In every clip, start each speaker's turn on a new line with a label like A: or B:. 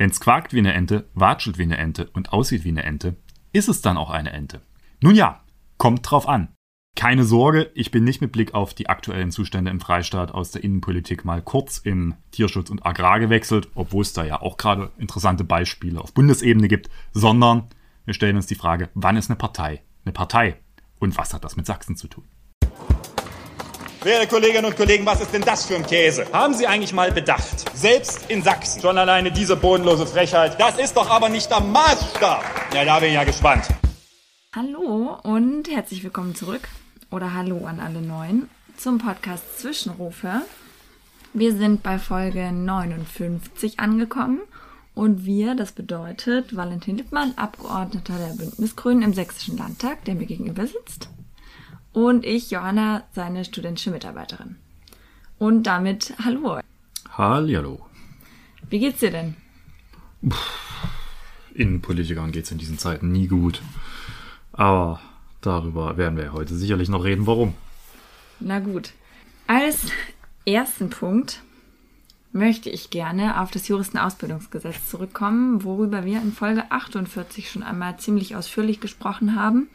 A: Wenn's quakt wie eine Ente, watschelt wie eine Ente und aussieht wie eine Ente, ist es dann auch eine Ente? Nun ja, kommt drauf an. Keine Sorge, ich bin nicht mit Blick auf die aktuellen Zustände im Freistaat aus der Innenpolitik mal kurz in Tierschutz und Agrar gewechselt, obwohl es da ja auch gerade interessante Beispiele auf Bundesebene gibt, sondern wir stellen uns die Frage, wann ist eine Partei eine Partei und was hat das mit Sachsen zu tun?
B: Werte Kolleginnen und Kollegen, was ist denn das für ein Käse? Haben Sie eigentlich mal bedacht? Selbst in Sachsen. Schon alleine diese bodenlose Frechheit. Das ist doch aber nicht der Maßstab. Ja, da bin ich ja gespannt.
C: Hallo und herzlich willkommen zurück. Oder hallo an alle Neuen zum Podcast Zwischenrufe. Wir sind bei Folge 59 angekommen und wir, das bedeutet Valentin Lippmann, Abgeordneter der Bündnisgrünen im Sächsischen Landtag, der mir gegenüber sitzt. Und ich, Johanna, seine studentische Mitarbeiterin. Und damit hallo.
A: Hallo.
C: Wie geht's dir denn?
A: Innenpolitikern geht's in diesen Zeiten nie gut. Aber darüber werden wir heute sicherlich noch reden, warum.
C: Na gut. Als ersten Punkt möchte ich gerne auf das Juristenausbildungsgesetz zurückkommen, worüber wir in Folge 48 schon einmal ziemlich ausführlich gesprochen haben.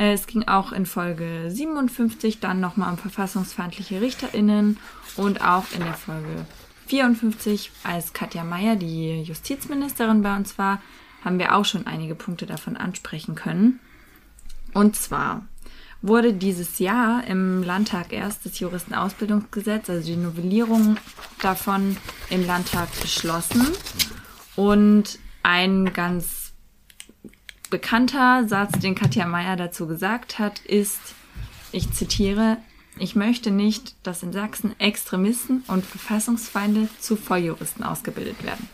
C: Äh, es ging auch in Folge 57 dann nochmal um verfassungsfeindliche RichterInnen und auch in der Folge 54, als Katja Mayer, die Justizministerin bei uns war, haben wir auch schon einige Punkte davon ansprechen können. Und zwar wurde dieses Jahr im Landtag erst das Juristenausbildungsgesetz, also die Novellierung davon im Landtag beschlossen. Und ein ganz bekannter Satz, den Katja Mayer dazu gesagt hat, ist, ich zitiere, ich möchte nicht, dass in Sachsen Extremisten und Verfassungsfeinde zu Volljuristen ausgebildet werden.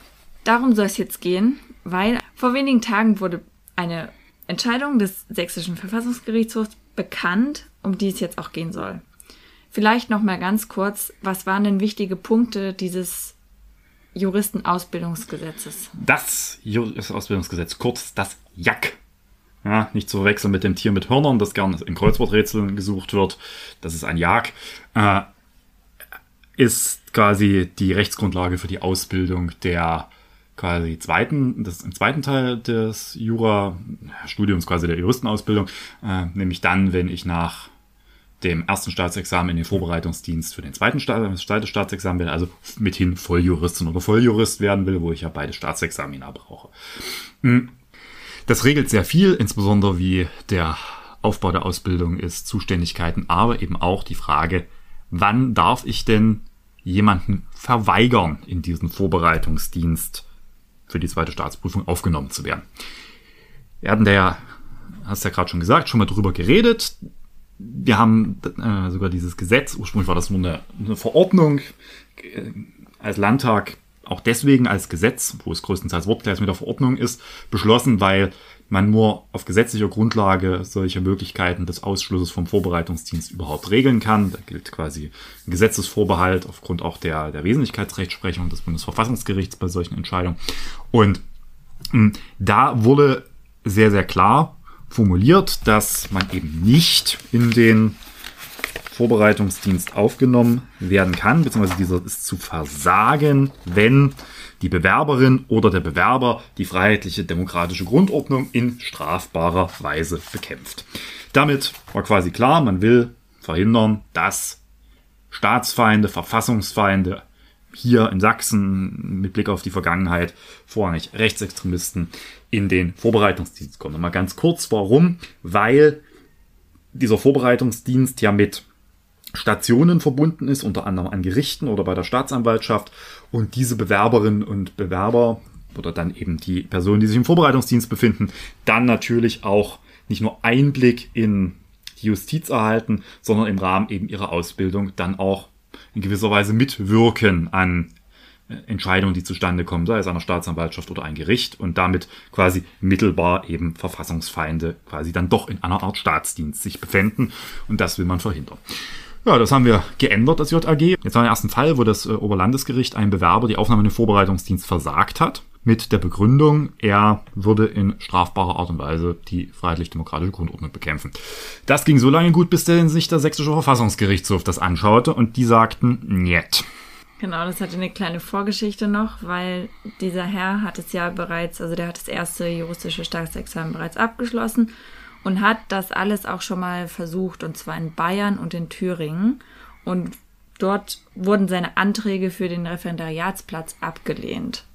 C: Darum soll es jetzt gehen, weil vor wenigen Tagen wurde eine Entscheidung des sächsischen Verfassungsgerichtshofs bekannt, um die es jetzt auch gehen soll. Vielleicht noch mal ganz kurz, was waren denn wichtige Punkte dieses Juristenausbildungsgesetzes?
A: Das Juristenausbildungsgesetz, kurz das JAK. Ja, nicht zu verwechseln mit dem Tier mit Hörnern, das gerne in Kreuzworträtseln gesucht wird. Das ist ein Jag. Äh, ist quasi die Rechtsgrundlage für die Ausbildung der quasi zweiten, das im zweiten Teil des Jura-Studiums, quasi der Juristenausbildung, äh, nämlich dann, wenn ich nach dem ersten Staatsexamen in den Vorbereitungsdienst für den zweiten zweite Staatsexamen will, also mithin Volljuristin oder Volljurist werden will, wo ich ja beide Staatsexamina brauche. Hm. Das regelt sehr viel, insbesondere wie der Aufbau der Ausbildung ist, Zuständigkeiten, aber eben auch die Frage, wann darf ich denn jemanden verweigern, in diesen Vorbereitungsdienst für die zweite Staatsprüfung aufgenommen zu werden. Wir hatten da ja, hast ja gerade schon gesagt, schon mal drüber geredet. Wir haben äh, sogar dieses Gesetz, ursprünglich war das nur eine, eine Verordnung, äh, als Landtag auch deswegen als Gesetz, wo es größtenteils wortgleich mit der Verordnung ist, beschlossen, weil man nur auf gesetzlicher Grundlage solche Möglichkeiten des Ausschlusses vom Vorbereitungsdienst überhaupt regeln kann. Da gilt quasi ein Gesetzesvorbehalt aufgrund auch der, der Wesentlichkeitsrechtsprechung des Bundesverfassungsgerichts bei solchen Entscheidungen. Und mh, hm, da wurde sehr, sehr klar formuliert, dass man eben nicht in den Vorbereitungsdienst aufgenommen werden kann, beziehungsweise dieser ist zu versagen, wenn die Bewerberin oder der Bewerber die freiheitliche demokratische Grundordnung in strafbarer Weise bekämpft. Damit war quasi klar, man will verhindern, dass Staatsfeinde, Verfassungsfeinde hier in Sachsen mit Blick auf die Vergangenheit vorrangig Rechtsextremisten in den Vorbereitungsdienst kommen. Mal ganz kurz, warum? Weil dieser Vorbereitungsdienst ja mit Stationen verbunden ist, unter anderem an Gerichten oder bei der Staatsanwaltschaft. Und diese Bewerberinnen und Bewerber oder dann eben die Personen, die sich im Vorbereitungsdienst befinden, dann natürlich auch nicht nur Einblick in die Justiz erhalten, sondern im Rahmen eben ihrer Ausbildung dann auch in gewisser Weise mitwirken an äh, Entscheidungen, die zustande kommen, sei es einer Staatsanwaltschaft oder ein Gericht und damit quasi mittelbar eben Verfassungsfeinde quasi dann doch in einer Art Staatsdienst sich befinden und das will man verhindern. Ja, das haben wir geändert, das JAG. Jetzt war der ersten Fall, wo das äh, Oberlandesgericht einem Bewerber die Aufnahme in den Vorbereitungsdienst versagt hat, mit der Begründung, er würde in strafbarer Art und Weise die freiheitlich-demokratische Grundordnung bekämpfen. Das ging so lange gut, bis denn sich der sächsische Verfassungsgerichtshof das anschaute und die sagten, niet.
C: Genau, das hatte eine kleine Vorgeschichte noch, weil dieser Herr hat es ja bereits, also der hat das erste juristische Staatsexamen bereits abgeschlossen und hat das alles auch schon mal versucht, und zwar in Bayern und in Thüringen. Und dort wurden seine Anträge für den Referendariatsplatz abgelehnt.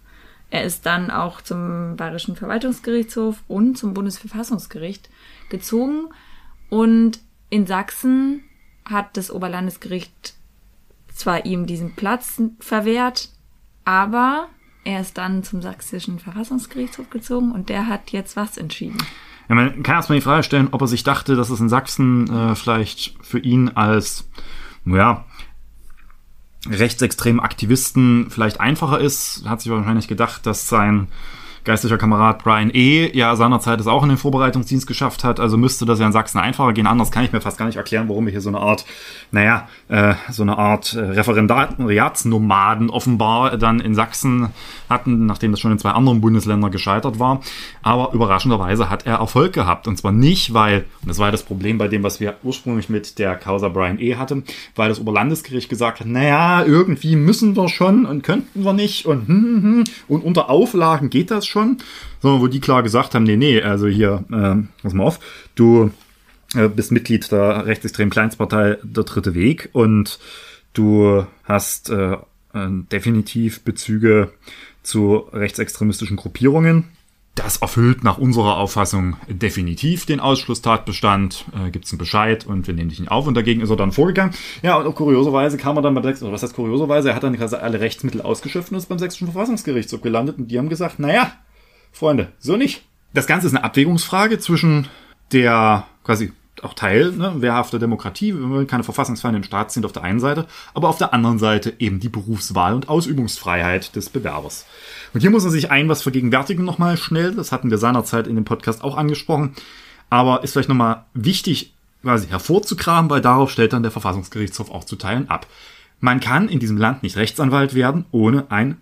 C: Er ist dann auch zum Bayerischen Verwaltungsgerichtshof und zum Bundesverfassungsgericht gezogen und in Sachsen hat das Oberlandesgericht zwar ihm diesen Platz verwehrt, aber er ist dann zum sächsischen Verfassungsgerichtshof gezogen und der hat jetzt was entschieden.
A: Ja, man kann erstmal die Frage stellen, ob er sich dachte, dass es in Sachsen äh, vielleicht für ihn als, ja, rechtsextremen Aktivisten vielleicht einfacher ist. Hat sich wahrscheinlich gedacht, dass sein geistlicher Kamerad Brian E. ja seinerzeit es auch in den Vorbereitungsdienst geschafft hat, also müsste das ja in Sachsen einfacher gehen. Anders kann ich mir fast gar nicht erklären, warum wir hier so eine Art, naja, äh, so eine Art äh, Referendariatsnomaden offenbar dann in Sachsen hatten, nachdem das schon in zwei anderen Bundesländern gescheitert war. Aber überraschenderweise hat er Erfolg gehabt. Und zwar nicht, weil, und das war das Problem bei dem, was wir ursprünglich mit der Causa Brian E. hatten, weil das Oberlandesgericht gesagt hat, naja, irgendwie müssen wir schon und könnten wir nicht und, hm, hm, hm, und unter Auflagen geht das schon, sondern wo die klar gesagt haben, nee, nee, also hier, äh, pass mal auf, du äh, bist Mitglied der rechtsextremen Kleinstpartei Der Dritte Weg und du hast äh, äh, definitiv Bezüge zu rechtsextremistischen Gruppierungen. Das erfüllt nach unserer Auffassung definitiv den Ausschlusstatbestand. Äh, Gibt es einen Bescheid und wir nehmen dich nicht auf. Und dagegen ist er dann vorgegangen. Ja, und kurioserweise kam er dann beim Sechsten, oder was heißt kurioserweise, er hat dann quasi alle Rechtsmittel ausgeschöpft und ist beim Sächsischen Verfassungsgerichtshof gelandet. Und die haben gesagt, naja, Freunde, so nicht. Das Ganze ist eine Abwägungsfrage zwischen der quasi auch Teil ne, wehrhafter Demokratie. Wir wollen keine Verfassungsfeinde im Staat sind auf der einen Seite, aber auf der anderen Seite eben die Berufswahl und Ausübungsfreiheit des Bewerbers. Und hier muss man sich ein was vergegenwärtigen nochmal schnell. Das hatten wir seinerzeit in dem Podcast auch angesprochen. Aber ist vielleicht nochmal wichtig, quasi hervorzukramen, weil darauf stellt dann der Verfassungsgerichtshof auch zu Teilen ab. Man kann in diesem Land nicht Rechtsanwalt werden, ohne ein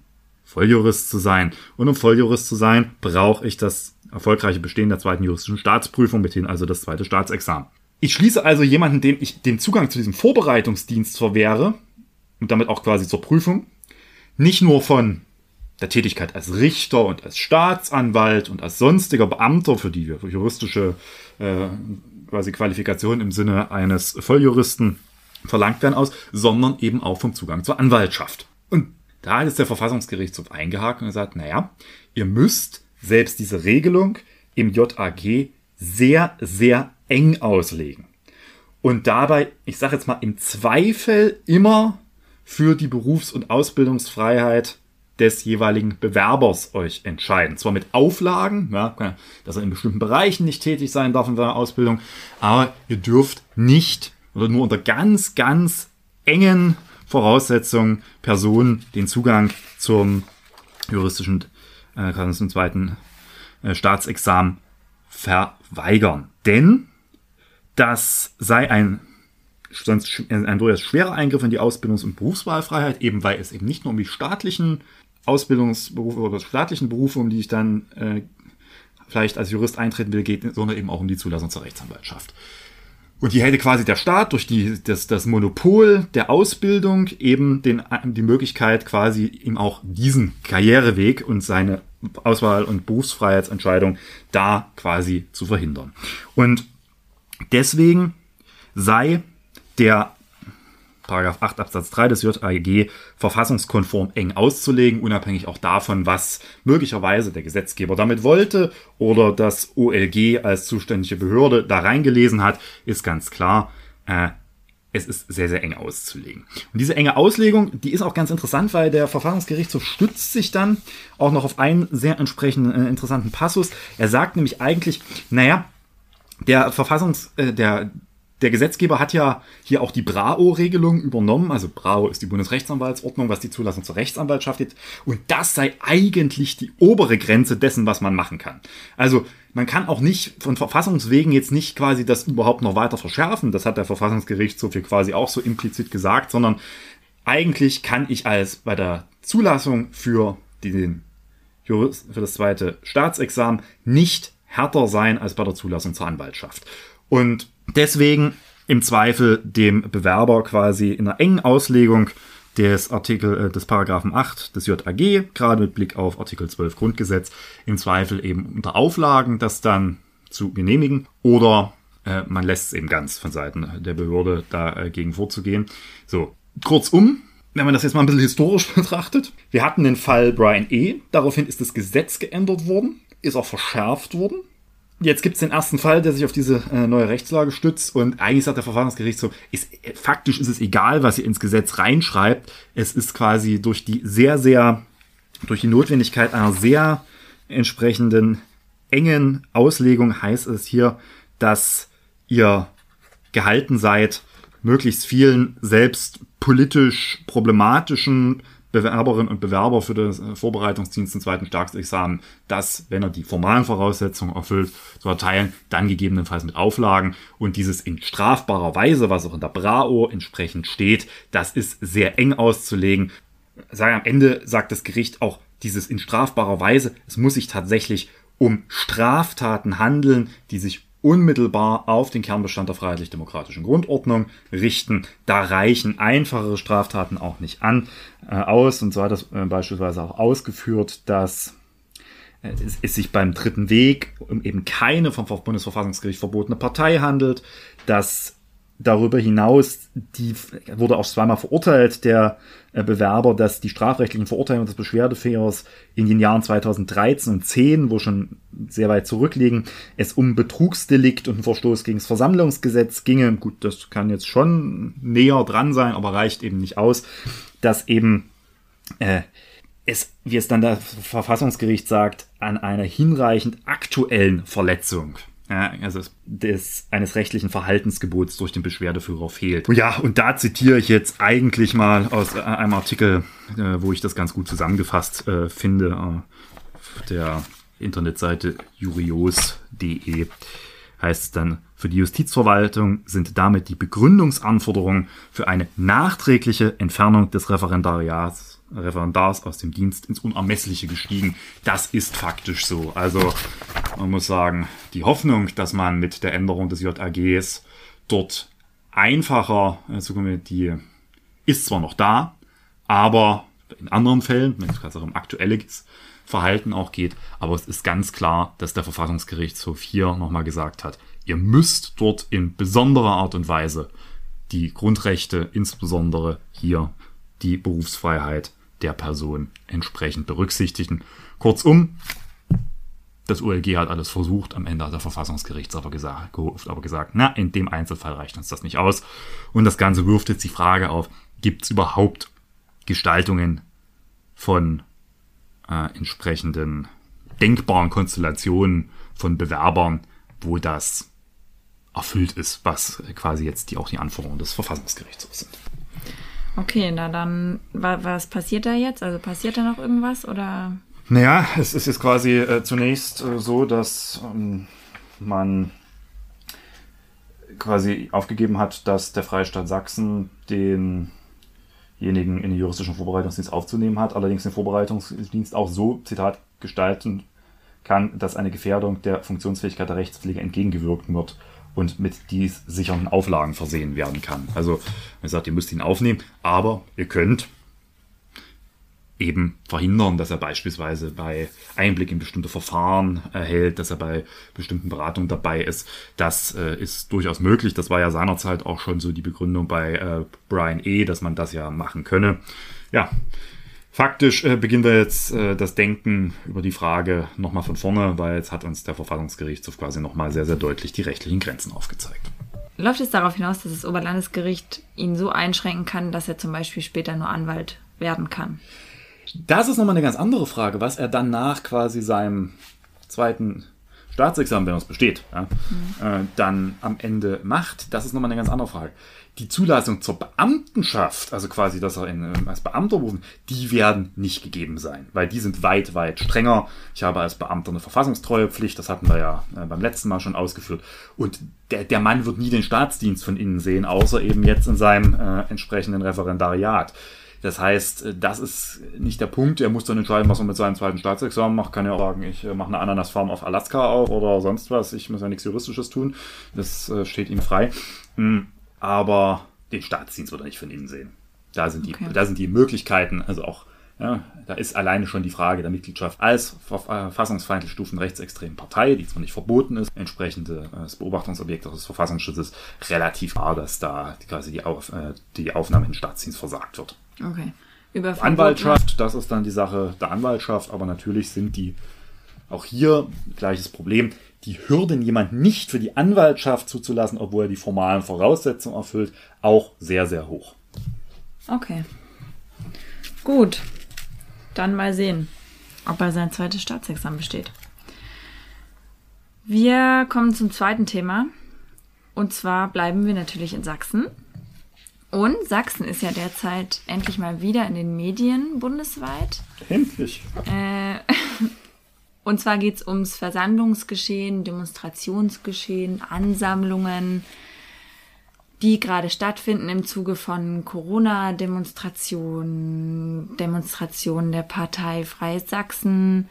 A: Volljurist zu sein. Und um Volljurist zu sein, brauche ich das erfolgreiche Bestehen der zweiten juristischen Staatsprüfung, mithin also das zweite Staatsexamen. Ich schließe also jemanden, dem ich den Zugang zu diesem Vorbereitungsdienst verwehre und damit auch quasi zur Prüfung, nicht nur von der Tätigkeit als Richter und als Staatsanwalt und als sonstiger Beamter, für die juristische äh, quasi Qualifikation im Sinne eines Volljuristen verlangt werden aus, sondern eben auch vom Zugang zur Anwaltschaft. Und da ist der Verfassungsgerichtshof eingehakt und gesagt, naja, ihr müsst selbst diese Regelung im JAG sehr, sehr eng auslegen. Und dabei, ich sage jetzt mal, im Zweifel immer für die Berufs- und Ausbildungsfreiheit des jeweiligen Bewerbers euch entscheiden. Zwar mit Auflagen, ja, dass er in bestimmten Bereichen nicht tätig sein darf in seiner Ausbildung, aber ihr dürft nicht oder nur unter ganz, ganz engen Voraussetzungen Personen den Zugang zum juristischen, äh, zum zweiten äh, Staatsexamen verweigern. Denn das sei ein sonst ein durchaus schwerer Eingriff in die Ausbildungs- und Berufswahlfreiheit, eben weil es eben nicht nur um die staatlichen Ausbildungsberufe oder staatlichen Berufe, um die ich dann äh, vielleicht als Jurist eintreten will, geht, sondern eben auch um die Zulassung zur Rechtsanwaltschaft. Und hier hätte quasi der Staat durch die, das, das Monopol der Ausbildung eben den, die Möglichkeit, quasi ihm auch diesen Karriereweg und seine Auswahl- und Berufsfreiheitsentscheidung da quasi zu verhindern. Und deswegen sei der Paragraph 8 Absatz 3 des JAG verfassungskonform eng auszulegen, unabhängig auch davon, was möglicherweise der Gesetzgeber damit wollte oder das OLG als zuständige Behörde da reingelesen hat, ist ganz klar. Äh, es ist sehr, sehr eng auszulegen. Und diese enge Auslegung, die ist auch ganz interessant, weil der Verfassungsgerichtshof stützt sich dann auch noch auf einen sehr entsprechenden äh, interessanten Passus. Er sagt nämlich eigentlich, naja, der Verfassungs, äh, der, der Gesetzgeber hat ja hier auch die BRAO-Regelung übernommen. Also BRAO ist die Bundesrechtsanwaltsordnung, was die Zulassung zur Rechtsanwaltschaft ist. Und das sei eigentlich die obere Grenze dessen, was man machen kann. Also man kann auch nicht von Verfassungswegen jetzt nicht quasi das überhaupt noch weiter verschärfen. Das hat der Verfassungsgerichtshof hier quasi auch so implizit gesagt, sondern eigentlich kann ich als bei der Zulassung für den für das zweite Staatsexamen nicht härter sein als bei der Zulassung zur Anwaltschaft. Und deswegen im Zweifel dem Bewerber quasi in einer engen Auslegung des Artikel, äh, des Paragraphen 8 des JAG, gerade mit Blick auf Artikel 12 Grundgesetz, im Zweifel eben unter Auflagen das dann zu genehmigen oder äh, man lässt es eben ganz von Seiten der Behörde dagegen vorzugehen. So, kurzum, wenn man das jetzt mal ein bisschen historisch betrachtet, wir hatten den Fall Brian E. Daraufhin ist das Gesetz geändert worden, ist auch verschärft worden. Jetzt gibt es den ersten Fall, der sich auf diese äh, neue Rechtslage stützt und eigentlich sagt der Verfassungsgerichtshof, ist, äh, faktisch ist es egal, was ihr ins Gesetz reinschreibt. Es ist quasi durch die sehr, sehr, durch die Notwendigkeit einer sehr entsprechenden engen Auslegung heißt es hier, dass ihr gehalten seid, möglichst vielen selbst politisch problematischen Bewerberinnen und Bewerber für den äh, Vorbereitungsdienst im zweiten Staatsexamen, das, wenn er die formalen Voraussetzungen erfüllt, zu erteilen, dann gegebenenfalls mit Auflagen. Und dieses in strafbarer Weise, was auch in der BRAO entsprechend steht, das ist sehr eng auszulegen. Sei am Ende sagt das Gericht auch dieses in strafbarer Weise, es muss sich tatsächlich um Straftaten handeln, die sich unmittelbar auf den Kernbestand der freiheitlich-demokratischen Grundordnung richten. Da reichen einfachere Straftaten auch nicht an äh, aus. Und so hat das äh, beispielsweise auch ausgeführt, dass äh, es, es sich beim dritten Weg um eben keine vom Bundesverfassungsgericht verbotene Partei handelt, dass darüber hinaus, die wurde auch zweimal verurteilt, der äh, Bewerber, dass die strafrechtlichen Verurteilungen des Beschwerdefähers in den Jahren 2013 und 10, wo schon sehr weit zurückliegen, es um Betrugsdelikt und einen Verstoß gegen das Versammlungsgesetz ginge. Gut, das kann jetzt schon näher dran sein, aber reicht eben nicht aus, dass eben äh, es, wie es dann das Verfassungsgericht sagt, an einer hinreichend aktuellen Verletzung also des, eines rechtlichen Verhaltensgebots durch den Beschwerdeführer fehlt. Ja, und da zitiere ich jetzt eigentlich mal aus äh, einem Artikel, äh, wo ich das ganz gut zusammengefasst äh, finde, auf der Internetseite jurios.de heißt es dann, für die Justizverwaltung sind damit die Begründungsanforderungen für eine nachträgliche Entfernung des Referendariats Referendars aus dem Dienst ins Unermessliche gestiegen. Das ist faktisch so. Also man muss sagen, die Hoffnung, dass man mit der Änderung des JAGs dort einfacher, also die ist zwar noch da, aber in anderen Fällen, wenn es gerade um aktuelles Verhalten auch geht, aber es ist ganz klar, dass der Verfassungsgerichtshof hier nochmal gesagt hat, ihr müsst dort in besonderer Art und Weise die Grundrechte, insbesondere hier die Berufsfreiheit der Person entsprechend berücksichtigen. Kurzum, das OLG hat alles versucht, am Ende hat der Verfassungsgericht aber gesagt, aber gesagt, na, in dem Einzelfall reicht uns das nicht aus. Und das Ganze wirft jetzt die Frage auf, gibt es überhaupt Gestaltungen von äh, entsprechenden denkbaren Konstellationen von Bewerbern, wo das erfüllt ist, was quasi jetzt die, auch die Anforderungen des Verfassungsgerichts sind.
C: Okay, na dann, was passiert da jetzt? Also passiert da noch irgendwas oder?
A: Naja, es ist jetzt quasi äh, zunächst äh, so, dass ähm, man quasi aufgegeben hat, dass der Freistaat Sachsen denjenigen in den juristischen Vorbereitungsdienst aufzunehmen hat, allerdings den Vorbereitungsdienst auch so, Zitat, gestalten kann, dass eine Gefährdung der Funktionsfähigkeit der Rechtspflege entgegengewirkt wird und mit dies sicheren Auflagen versehen werden kann. Also, er sagt, ihr müsst ihn aufnehmen, aber ihr könnt eben verhindern, dass er beispielsweise bei Einblick in bestimmte Verfahren erhält, dass er bei bestimmten Beratungen dabei ist. Das äh, ist durchaus möglich. Das war ja seinerzeit auch schon so die Begründung bei äh, Brian E., dass man das ja machen könne. Ja, Faktisch äh, beginnen wir jetzt äh, das Denken über die Frage nochmal von vorne, weil jetzt hat uns der Verfassungsgerichtshof quasi nochmal sehr, sehr deutlich die rechtlichen Grenzen aufgezeigt.
C: Läuft es darauf hinaus, dass das Oberlandesgericht ihn so einschränken kann, dass er zum Beispiel später nur Anwalt werden kann?
A: Das ist nochmal eine ganz andere Frage, was er dann nach quasi seinem zweiten Staatsexamen, wenn er es besteht, ja, mhm. äh, dann am Ende macht. Das ist nochmal eine ganz andere Frage die Zulassung zur Beamtenschaft, also quasi, dass er in, ähm, als Beamter rufen, die werden nicht gegeben sein, weil die sind weit, weit strenger. Ich habe als Beamter eine Verfassungstreuepflicht, das hatten wir ja äh, beim letzten Mal schon ausgeführt. Und der, der Mann wird nie den Staatsdienst von innen sehen, außer eben jetzt in seinem äh, entsprechenden Referendariat. Das heißt, äh, das ist nicht der Punkt. Er muss dann entscheiden, was er mit seinem zweiten Staatsexamen macht. Kann ja auch sagen, ich äh, mache eine Ananasfarm auf Alaska auf oder sonst was. Ich muss ja nichts Juristisches tun. Das steht ihm frei. Hm aber den Staatsdienst wird er nicht von innen sehen. Da sind die,
C: Okay.
A: da sind die Möglichkeiten, also auch, ja, da ist alleine schon die Frage der Mitgliedschaft als verfassungsfeindlich stufenden rechtsextremen Partei, die zwar nicht verboten ist, entsprechende äh, das Beobachtungsobjekt des Verfassungsschutzes, relativ klar, dass da die, quasi die, Auf, äh, die Aufnahme in den Staatsdienst versagt wird.
C: Okay. Über
A: Anwaltschaft, das ist dann die Sache der Anwaltschaft, aber natürlich sind die auch hier gleiches Problem. Die Hürden, jemand nicht für die Anwaltschaft zuzulassen, obwohl er die formalen Voraussetzungen erfüllt, auch sehr, sehr hoch.
C: Okay. Gut. Dann mal sehen, ob er sein zweites Staatsexamen besteht. Wir kommen zum zweiten Thema. Und zwar bleiben wir natürlich in Sachsen. Und Sachsen ist ja derzeit endlich mal wieder in den Medien bundesweit.
A: Endlich.
C: Und zwar geht es ums Versammlungsgeschehen, Demonstrationsgeschehen, Ansammlungen, die gerade stattfinden im Zuge von Corona-Demonstrationen, Demonstrationen der Partei Freies Sachsen.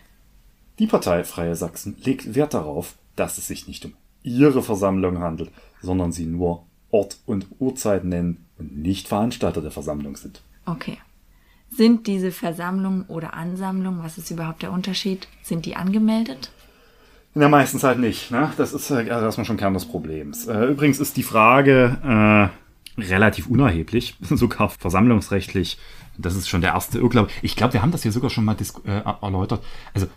A: Die Partei Freie Sachsen legt Wert darauf, dass es sich nicht um ihre Versammlung handelt, sondern sie nur Ort und Uhrzeit nennen und nicht Veranstalter der Versammlung sind.
C: Okay. Sind diese Versammlungen oder Ansammlungen, was ist überhaupt der Unterschied? Sind die angemeldet?
A: Ja, meistens halt nicht. Ne? Das ist äh, erstmal schon Kern des Problems. Äh, übrigens ist die Frage äh, relativ unerheblich, sogar versammlungsrechtlich. Das ist schon der erste Irrglaube. Ich glaube, wir haben das hier sogar schon mal äh, erläutert. Also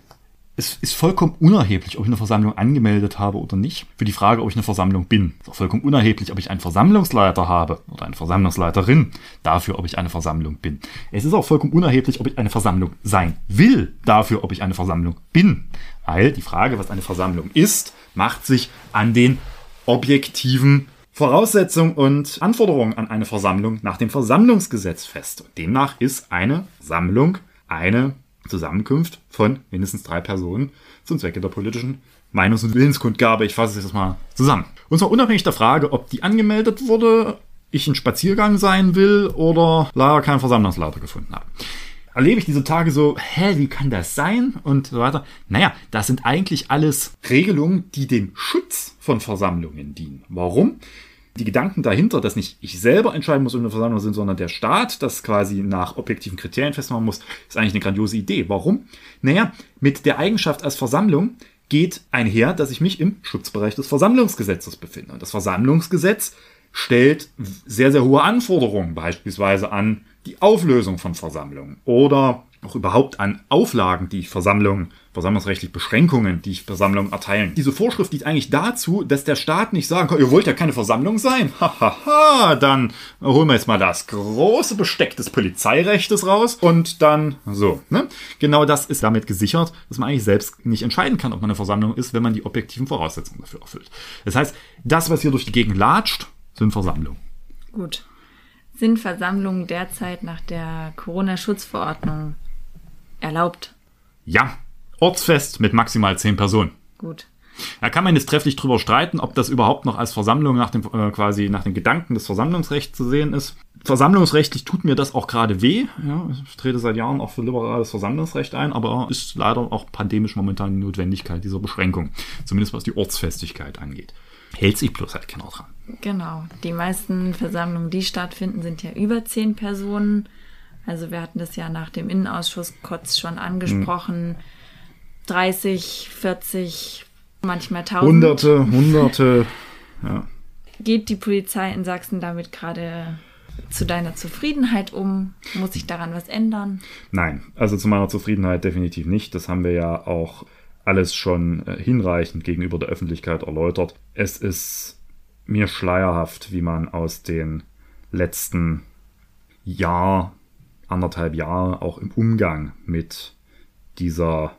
A: es ist vollkommen unerheblich, ob ich eine Versammlung angemeldet habe oder nicht. Für die Frage, ob ich eine Versammlung bin. Es ist auch vollkommen unerheblich, ob ich einen Versammlungsleiter habe oder eine Versammlungsleiterin. Dafür, ob ich eine Versammlung bin. Es ist auch vollkommen unerheblich, ob ich eine Versammlung sein will. Dafür, ob ich eine Versammlung bin. Weil die Frage, was eine Versammlung ist, macht sich an den objektiven Voraussetzungen und Anforderungen an eine Versammlung nach dem Versammlungsgesetz fest. Und demnach ist eine Sammlung eine Zusammenkunft von mindestens drei Personen zum Zwecke der politischen Meinungs- und Willenskundgabe. Ich fasse es jetzt mal zusammen. Und zwar unabhängig der Frage, ob die angemeldet wurde, ich ein Spaziergang sein will oder leider keinen Versammlungsleiter gefunden habe. Erlebe ich diese Tage so, hä, wie kann das sein? Und so weiter. Naja, das sind eigentlich alles Regelungen, die dem Schutz von Versammlungen dienen. Warum? Die Gedanken dahinter, dass nicht ich selber entscheiden muss, ob eine Versammlung sind, sondern der Staat das quasi nach objektiven Kriterien festmachen muss, ist eigentlich eine grandiose Idee. Warum? Naja, mit der Eigenschaft als Versammlung geht einher, dass ich mich im Schutzbereich des Versammlungsgesetzes befinde. Und das Versammlungsgesetz stellt sehr, sehr hohe Anforderungen, beispielsweise an die Auflösung von Versammlungen oder auch überhaupt an Auflagen, die ich Versammlungen, versammlungsrechtlich Beschränkungen, die ich Versammlungen erteilen. Diese Vorschrift dient eigentlich dazu, dass der Staat nicht sagen kann, ihr wollt ja keine Versammlung sein. Hahaha, dann holen wir jetzt mal das große Besteck des Polizeirechtes raus und dann so. Ne? Genau das ist damit gesichert, dass man eigentlich selbst nicht entscheiden kann, ob man eine Versammlung ist, wenn man die objektiven Voraussetzungen dafür erfüllt. Das heißt, das, was hier durch die Gegend latscht, sind Versammlungen.
C: Gut. Sind Versammlungen derzeit nach der Corona-Schutzverordnung erlaubt?
A: Ja, ortsfest mit maximal zehn Personen.
C: Gut.
A: Da kann man jetzt trefflich drüber streiten, ob das überhaupt noch als Versammlung nach dem äh, quasi nach den Gedanken des Versammlungsrechts zu sehen ist. Versammlungsrechtlich tut mir das auch gerade weh. Ja, ich trete seit Jahren auch für liberales Versammlungsrecht ein, aber ist leider auch pandemisch momentan die Notwendigkeit dieser Beschränkung, zumindest was die Ortsfestigkeit angeht. Hält sich bloß halt keiner dran.
C: Genau. Die meisten Versammlungen, die stattfinden, sind ja über zehn Personen. Also wir hatten das ja nach dem Innenausschuss kurz schon angesprochen. 30, 40, manchmal 1000.
A: Hunderte, Hunderte. Ja.
C: Geht die Polizei in Sachsen damit gerade zu deiner Zufriedenheit um? Muss sich daran was ändern?
A: Nein, also zu meiner Zufriedenheit definitiv nicht. Das haben wir ja auch alles schon äh, hinreichend gegenüber der Öffentlichkeit erläutert. Es ist mir schleierhaft, wie man aus den letzten Jahr, anderthalb Jahren auch im Umgang mit dieser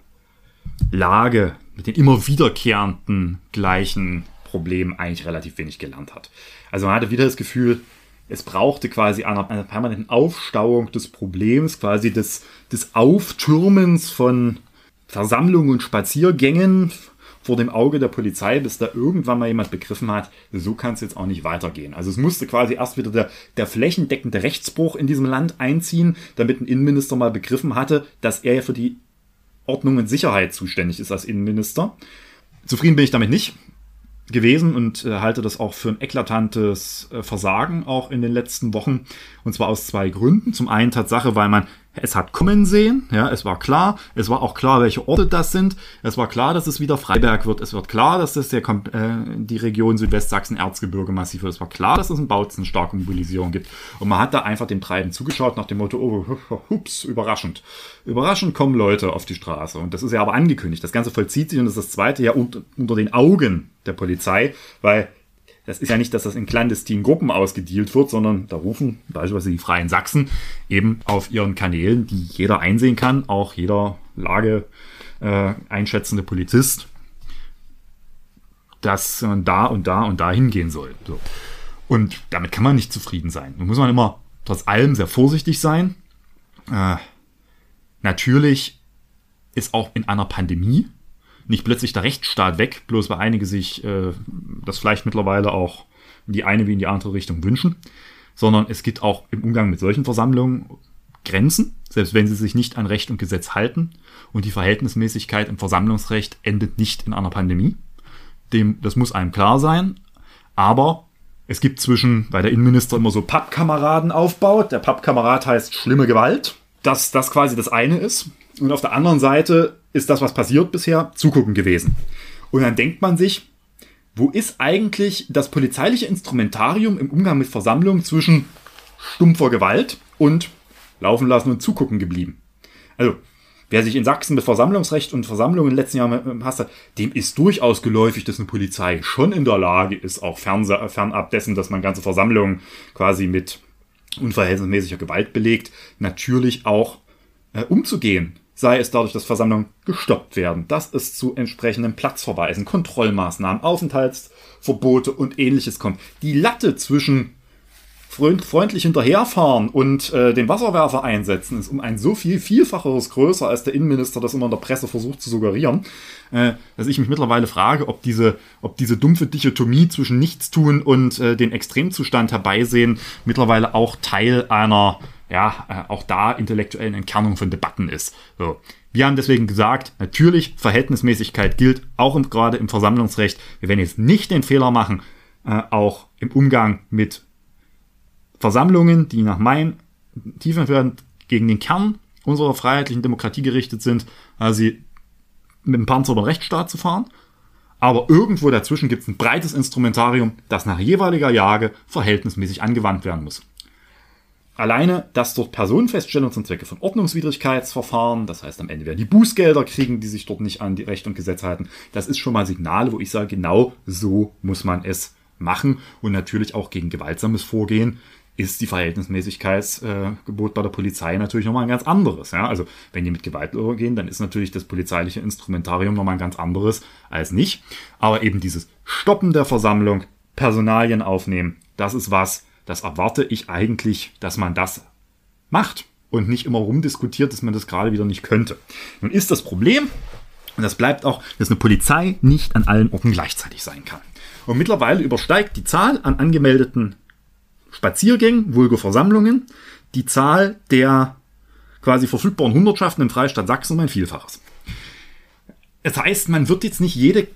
A: Lage, mit den immer wiederkehrenden gleichen Problemen eigentlich relativ wenig gelernt hat. Also man hatte wieder das Gefühl, es brauchte quasi einer, einer permanenten Aufstauung des Problems, quasi des, des Auftürmens von Versammlungen und Spaziergängen vor dem Auge der Polizei, bis da irgendwann mal jemand begriffen hat, so kann es jetzt auch nicht weitergehen. Also es musste quasi erst wieder der, der flächendeckende Rechtsbruch in diesem Land einziehen, damit ein Innenminister mal begriffen hatte, dass er ja für die Ordnung und Sicherheit zuständig ist als Innenminister. Zufrieden bin ich damit nicht. gewesen und äh, halte das auch für ein eklatantes äh, Versagen auch in den letzten Wochen. Und zwar aus zwei Gründen. Zum einen Tatsache, weil man es hat kommen sehen, ja, es war klar, es war auch klar, welche Orte das sind, es war klar, dass es wieder Freiberg wird, es wird klar, dass das der, äh, die Region Südwestsachsen-Erzgebirge massiv wird, es war klar, dass es in Bautzen starke Mobilisierung gibt. Und man hat da einfach dem Treiben zugeschaut nach dem Motto, oh, hups, überraschend. Überraschend kommen Leute auf die Straße. Und das ist ja aber angekündigt, das Ganze vollzieht sich und das ist das zweite ja unter, unter den Augen der Polizei, weil das ist ja nicht, dass das in clandestinen Gruppen ausgedealt wird, sondern da rufen beispielsweise die Freien Sachsen eben auf ihren Kanälen, die jeder einsehen kann, auch jeder Lage äh, einschätzende Polizist, dass man da und da und da hingehen soll. So. Und damit kann man nicht zufrieden sein. Da muss man immer trotz allem sehr vorsichtig sein. Äh, natürlich ist auch in einer Pandemie nicht plötzlich der Rechtsstaat weg, bloß weil einige sich äh, das vielleicht mittlerweile auch in die eine wie in die andere Richtung wünschen, sondern es gibt auch im Umgang mit solchen Versammlungen Grenzen, selbst wenn sie sich nicht an Recht und Gesetz halten. Und die Verhältnismäßigkeit im Versammlungsrecht endet nicht in einer Pandemie. Dem, das muss einem klar sein. Aber es gibt zwischen, weil der Innenminister immer so Pappkameraden aufbaut, der Pappkamerad heißt schlimme Gewalt, dass das quasi das eine ist. Und auf der anderen Seite ist das, was passiert bisher, zugucken gewesen. Und dann denkt man sich, wo ist eigentlich das polizeiliche Instrumentarium im Umgang mit Versammlungen zwischen stumpfer Gewalt und laufen lassen und zugucken geblieben? Also, wer sich in Sachsen mit Versammlungsrecht und Versammlungen in den letzten Jahren befasst hat, dem ist durchaus geläufig, dass eine Polizei schon in der Lage ist, auch fernab dessen, dass man ganze Versammlungen quasi mit unverhältnismäßiger Gewalt belegt, natürlich auch äh, umzugehen sei es dadurch, dass Versammlungen gestoppt werden, dass es zu entsprechenden Platzverweisen, Kontrollmaßnahmen, Aufenthaltsverbote und ähnliches kommt. Die Latte zwischen freundlich hinterherfahren und äh, den Wasserwerfer einsetzen, ist um ein so viel Vielfacheres größer, als der Innenminister das immer in der Presse versucht zu suggerieren, äh, dass ich mich mittlerweile frage, ob diese, ob diese dumpfe Dichotomie zwischen Nichtstun und äh, den Extremzustand herbeisehen mittlerweile auch Teil einer ja, äh, auch da intellektuellen Entkernung von Debatten ist. So. Wir haben deswegen gesagt, natürlich, Verhältnismäßigkeit gilt auch im, gerade im Versammlungsrecht. Wir werden jetzt nicht den Fehler machen, äh, auch im Umgang mit Versammlungen, die nach meinem tiefen gegen den Kern unserer freiheitlichen Demokratie gerichtet sind, also mit dem Panzer über den Rechtsstaat zu fahren. Aber irgendwo dazwischen gibt es ein breites Instrumentarium, das nach jeweiliger Jage verhältnismäßig angewandt werden muss. Alleine, dass dort Personenfeststellung zum Zwecke von Ordnungswidrigkeitsverfahren, das heißt am Ende werden die Bußgelder kriegen, die sich dort nicht an die Recht und Gesetz halten, das ist schon mal Signale, wo ich sage, genau so muss man es machen und natürlich auch gegen gewaltsames Vorgehen ist die Verhältnismäßigkeitsgebot äh, bei der Polizei natürlich nochmal ein ganz anderes. Ja? Also wenn die mit Gewalt übergehen, dann ist natürlich das polizeiliche Instrumentarium nochmal ein ganz anderes als nicht. Aber eben dieses Stoppen der Versammlung, Personalien aufnehmen, das ist was, das erwarte ich eigentlich, dass man das macht und nicht immer rumdiskutiert, dass man das gerade wieder nicht könnte. Nun ist das Problem, und das bleibt auch, dass eine Polizei nicht an allen Orten gleichzeitig sein kann. Und mittlerweile übersteigt die Zahl an angemeldeten Spaziergängen, vulgo Versammlungen, die Zahl der quasi verfügbaren Hundertschaften im Freistaat Sachsen um ein Vielfaches. Das heißt, man wird jetzt nicht jede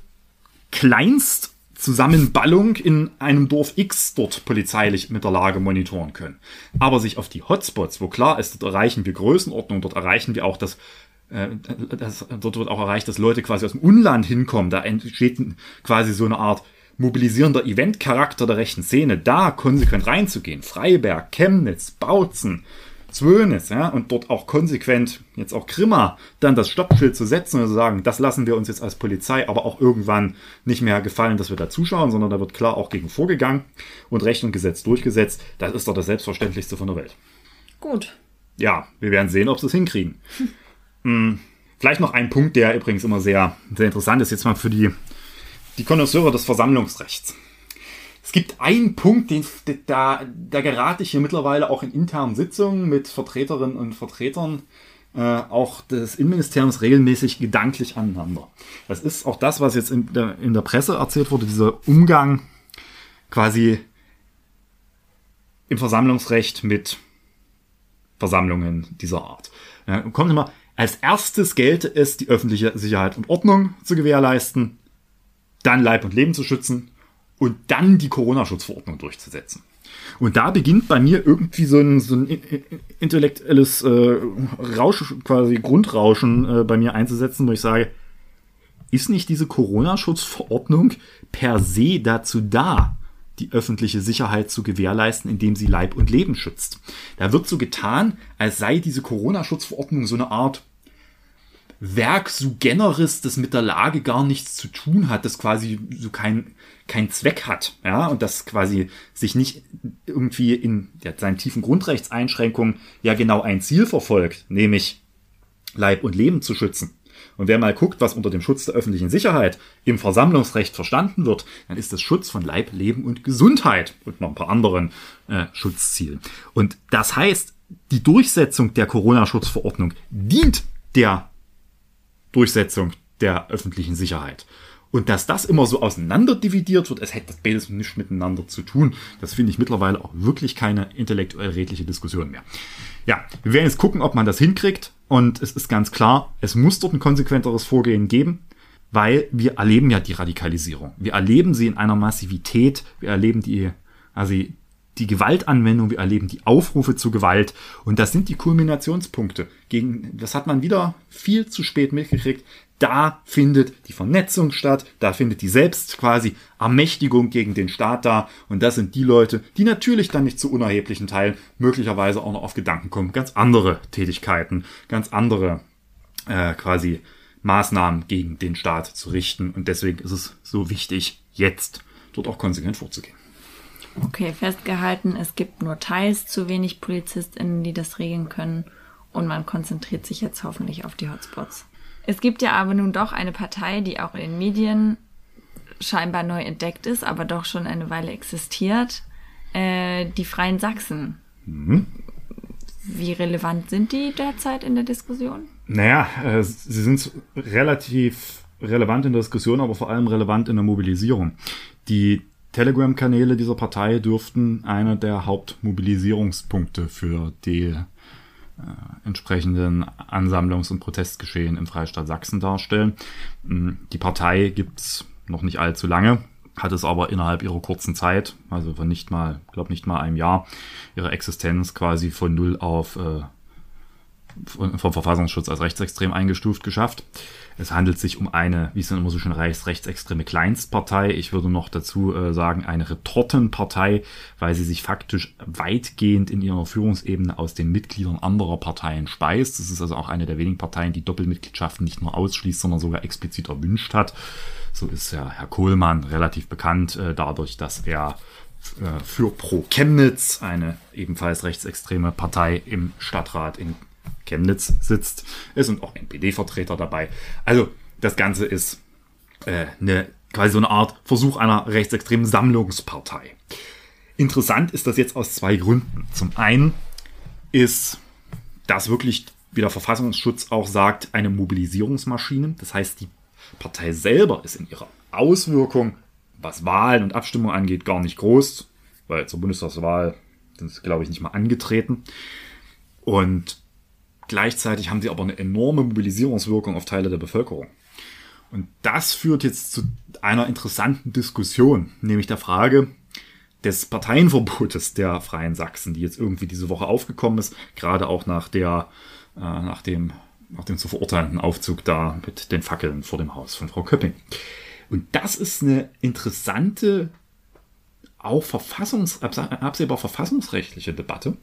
A: Kleinst- Zusammenballung in einem Dorf X dort polizeilich mit der Lage monitoren können. Aber sich auf die Hotspots, wo klar ist, dort erreichen wir Größenordnung, dort erreichen wir auch das, äh, das dort wird auch erreicht, dass Leute quasi aus dem Unland hinkommen, da entsteht quasi so eine Art mobilisierender Eventcharakter der rechten Szene, da konsequent reinzugehen. Freiberg, Chemnitz, Bautzen, Zwönes, ja, und dort auch konsequent, jetzt auch Grimma, dann das Stoppschild zu setzen und zu sagen, das lassen wir uns jetzt als Polizei aber auch irgendwann nicht mehr gefallen, dass wir da zuschauen, sondern da wird klar auch gegen vorgegangen und Recht und Gesetz durchgesetzt. Das ist doch das Selbstverständlichste von der Welt.
C: Gut.
A: Ja, wir werden sehen, ob sie es hinkriegen. Hm. Vielleicht noch ein Punkt, der übrigens immer sehr, sehr interessant ist, jetzt mal für die, die Konnoisseure des Versammlungsrechts. Es gibt einen Punkt, den, da, da gerate ich hier mittlerweile auch in internen Sitzungen mit Vertreterinnen und Vertretern äh, auch des Innenministeriums regelmäßig gedanklich aneinander. Das ist auch das, was jetzt in der, in der Presse erzählt wurde, dieser Umgang quasi im Versammlungsrecht mit Versammlungen dieser Art. Ja, kommt immer, als erstes gelte es, die öffentliche Sicherheit und Ordnung zu gewährleisten dann Leib und Leben zu schützen und dann die Corona-Schutzverordnung durchzusetzen. Und da beginnt bei mir irgendwie so ein, so ein intellektuelles äh, Rausch, quasi Grundrauschen äh, bei mir einzusetzen, wo ich sage, ist nicht diese Corona-Schutzverordnung per se dazu da, die öffentliche Sicherheit zu gewährleisten, indem sie Leib und Leben schützt? Da wird so getan, als sei diese Corona-Schutzverordnung so eine Art Werk su generis, das mit der Lage gar nichts zu tun hat, das quasi so kein, kein Zweck hat, ja, und das quasi sich nicht irgendwie in ja, seinen tiefen Grundrechtseinschränkungen ja genau ein Ziel verfolgt, nämlich Leib und Leben zu schützen. Und wer mal guckt, was unter dem Schutz der öffentlichen Sicherheit im Versammlungsrecht verstanden wird, dann ist das Schutz von Leib, Leben und Gesundheit und noch ein paar anderen äh, Schutzzielen. Und das heißt, die Durchsetzung der Corona-Schutzverordnung dient der Durchsetzung der öffentlichen Sicherheit. Und dass das immer so auseinanderdividiert wird, es hätte das beides nichts miteinander zu tun, das finde ich mittlerweile auch wirklich keine intellektuell redliche Diskussion mehr. Ja, wir werden jetzt gucken, ob man das hinkriegt. Und es ist ganz klar, es muss dort ein konsequenteres Vorgehen geben, weil wir erleben ja die Radikalisierung. Wir erleben sie in einer Massivität, wir erleben die, also die Gewaltanwendung, wir erleben die Aufrufe zu Gewalt und das sind die Kulminationspunkte. Gegen, das hat man wieder viel zu spät mitgekriegt. Da findet die Vernetzung statt, da findet die selbst quasi Ermächtigung gegen den Staat da und das sind die Leute, die natürlich dann nicht zu unerheblichen Teilen möglicherweise auch noch auf Gedanken kommen, ganz andere Tätigkeiten, ganz andere äh, quasi Maßnahmen gegen den Staat zu richten und deswegen ist es so wichtig, jetzt dort auch konsequent vorzugehen.
C: Okay, festgehalten, es gibt nur teils zu wenig PolizistInnen, die das regeln können und man konzentriert sich jetzt hoffentlich auf die Hotspots. Es gibt ja aber nun doch eine Partei, die auch in den Medien scheinbar neu entdeckt ist, aber doch schon eine Weile existiert, äh, die Freien Sachsen. Mhm. Wie relevant sind die derzeit in der Diskussion?
A: Naja, äh, sie sind relativ relevant in der Diskussion, aber vor allem relevant in der Mobilisierung. Die Telegram-Kanäle dieser Partei dürften einer der Hauptmobilisierungspunkte für die äh, entsprechenden Ansammlungs- und Protestgeschehen im Freistaat Sachsen darstellen. Mm, die Partei gibt's noch nicht allzu lange, hat es aber innerhalb ihrer kurzen Zeit, also von nicht mal, glaube nicht mal einem Jahr, ihre Existenz quasi von null auf äh, vom Verfassungsschutz als rechtsextrem eingestuft geschafft. Es handelt sich um eine, wie es dann immer so schön heißt, rechtsextreme Kleinstpartei. Ich würde noch dazu äh, sagen, eine Retortenpartei, weil sie sich faktisch weitgehend in ihrer Führungsebene aus den Mitgliedern anderer Parteien speist. Das ist also auch eine der wenigen Parteien, die Doppelmitgliedschaften nicht nur ausschließt, sondern sogar explizit erwünscht hat. So ist ja Herr Kohlmann relativ bekannt äh, dadurch, dass er äh, für Pro Chemnitz, eine ebenfalls rechtsextreme Partei im Stadtrat in Chemnitz sitzt. Es sind auch NPD-Vertreter dabei. Also das Ganze ist äh, eine, quasi so eine Art Versuch einer rechtsextremen Sammlungspartei. Interessant ist das jetzt aus zwei Gründen. Zum einen ist das wirklich, wie der Verfassungsschutz auch sagt, eine Mobilisierungsmaschine. Das heißt, die Partei selber ist in ihrer Auswirkung, was Wahlen und Abstimmung angeht, gar nicht groß, weil zur Bundestagswahl sind sie, glaube ich, nicht mal angetreten. Und Gleichzeitig haben sie aber eine enorme Mobilisierungswirkung auf Teile der Bevölkerung. Und das führt jetzt zu einer interessanten Diskussion, nämlich der Frage des Parteienverbotes der Freien Sachsen, die jetzt irgendwie diese Woche aufgekommen ist, gerade auch nach der, äh, nach dem, nach dem zu verurteilenden Aufzug da mit den Fackeln vor dem Haus von Frau Köpping. Und das ist eine interessante, auch verfassungs, absehbar verfassungsrechtliche Debatte,